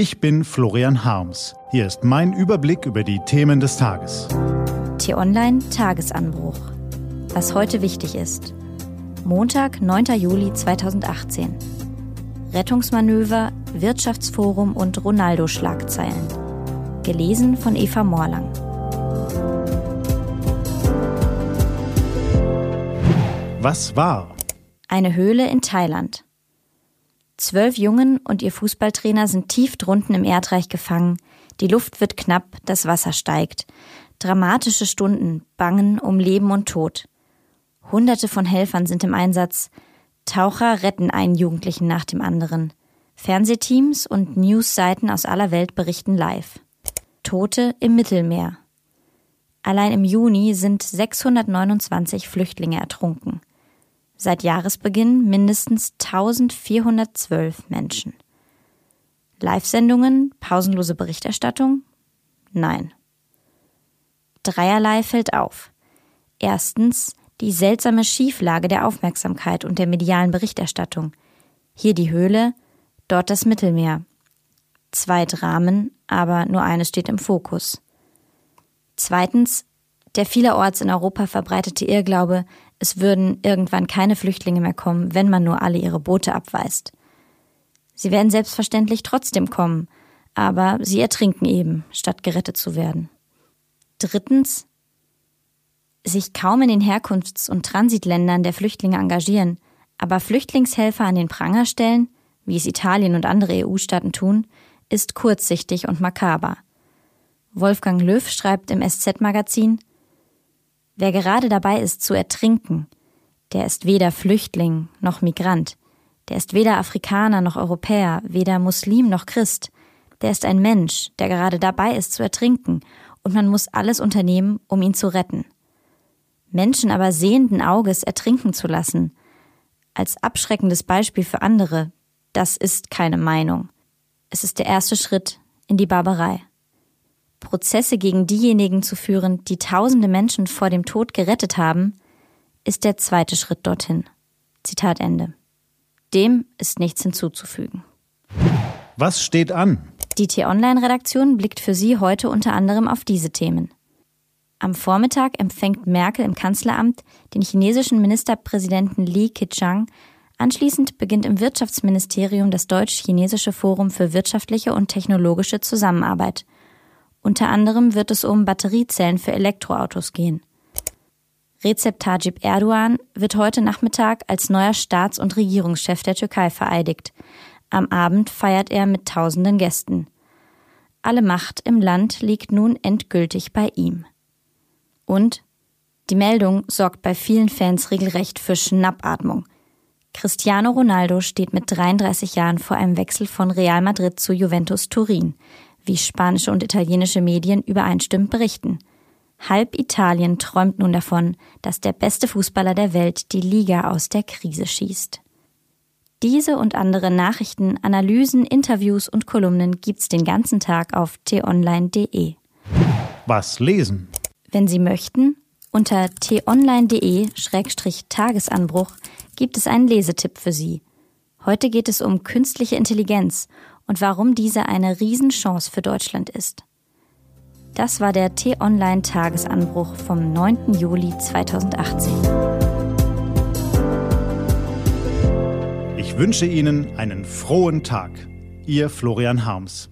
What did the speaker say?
Ich bin Florian Harms. Hier ist mein Überblick über die Themen des Tages. T-Online Tagesanbruch. Was heute wichtig ist. Montag, 9. Juli 2018. Rettungsmanöver, Wirtschaftsforum und Ronaldo-Schlagzeilen. Gelesen von Eva Morlang. Was war? Eine Höhle in Thailand. Zwölf Jungen und ihr Fußballtrainer sind tief drunten im Erdreich gefangen. Die Luft wird knapp, das Wasser steigt. Dramatische Stunden, bangen um Leben und Tod. Hunderte von Helfern sind im Einsatz. Taucher retten einen Jugendlichen nach dem anderen. Fernsehteams und Newsseiten aus aller Welt berichten live. Tote im Mittelmeer. Allein im Juni sind 629 Flüchtlinge ertrunken seit Jahresbeginn mindestens 1412 Menschen. Live-Sendungen, pausenlose Berichterstattung? Nein. Dreierlei fällt auf. Erstens die seltsame Schieflage der Aufmerksamkeit und der medialen Berichterstattung. Hier die Höhle, dort das Mittelmeer. Zwei Dramen, aber nur eines steht im Fokus. Zweitens der vielerorts in Europa verbreitete Irrglaube, es würden irgendwann keine Flüchtlinge mehr kommen, wenn man nur alle ihre Boote abweist. Sie werden selbstverständlich trotzdem kommen, aber sie ertrinken eben, statt gerettet zu werden. Drittens, sich kaum in den Herkunfts- und Transitländern der Flüchtlinge engagieren, aber Flüchtlingshelfer an den Pranger stellen, wie es Italien und andere EU-Staaten tun, ist kurzsichtig und makaber. Wolfgang Löw schreibt im SZ-Magazin, Wer gerade dabei ist zu ertrinken, der ist weder Flüchtling noch Migrant, der ist weder Afrikaner noch Europäer, weder Muslim noch Christ, der ist ein Mensch, der gerade dabei ist zu ertrinken, und man muss alles unternehmen, um ihn zu retten. Menschen aber sehenden Auges ertrinken zu lassen, als abschreckendes Beispiel für andere, das ist keine Meinung. Es ist der erste Schritt in die Barbarei. Prozesse gegen diejenigen zu führen, die tausende Menschen vor dem Tod gerettet haben, ist der zweite Schritt dorthin. Zitat Ende. Dem ist nichts hinzuzufügen. Was steht an? Die T-Online-Redaktion blickt für Sie heute unter anderem auf diese Themen. Am Vormittag empfängt Merkel im Kanzleramt den chinesischen Ministerpräsidenten Li Keqiang. Anschließend beginnt im Wirtschaftsministerium das Deutsch-Chinesische Forum für wirtschaftliche und technologische Zusammenarbeit – unter anderem wird es um Batteriezellen für Elektroautos gehen. Recep Tayyip Erdogan wird heute Nachmittag als neuer Staats- und Regierungschef der Türkei vereidigt. Am Abend feiert er mit tausenden Gästen. Alle Macht im Land liegt nun endgültig bei ihm. Und die Meldung sorgt bei vielen Fans regelrecht für Schnappatmung. Cristiano Ronaldo steht mit 33 Jahren vor einem Wechsel von Real Madrid zu Juventus Turin wie spanische und italienische Medien übereinstimmend berichten. Halb Italien träumt nun davon, dass der beste Fußballer der Welt die Liga aus der Krise schießt. Diese und andere Nachrichten, Analysen, Interviews und Kolumnen gibt's den ganzen Tag auf t-online.de. Was lesen? Wenn Sie möchten, unter t-online.de-tagesanbruch gibt es einen Lesetipp für Sie. Heute geht es um künstliche Intelligenz und warum diese eine Riesenchance für Deutschland ist. Das war der T-Online-Tagesanbruch vom 9. Juli 2018. Ich wünsche Ihnen einen frohen Tag. Ihr Florian Harms.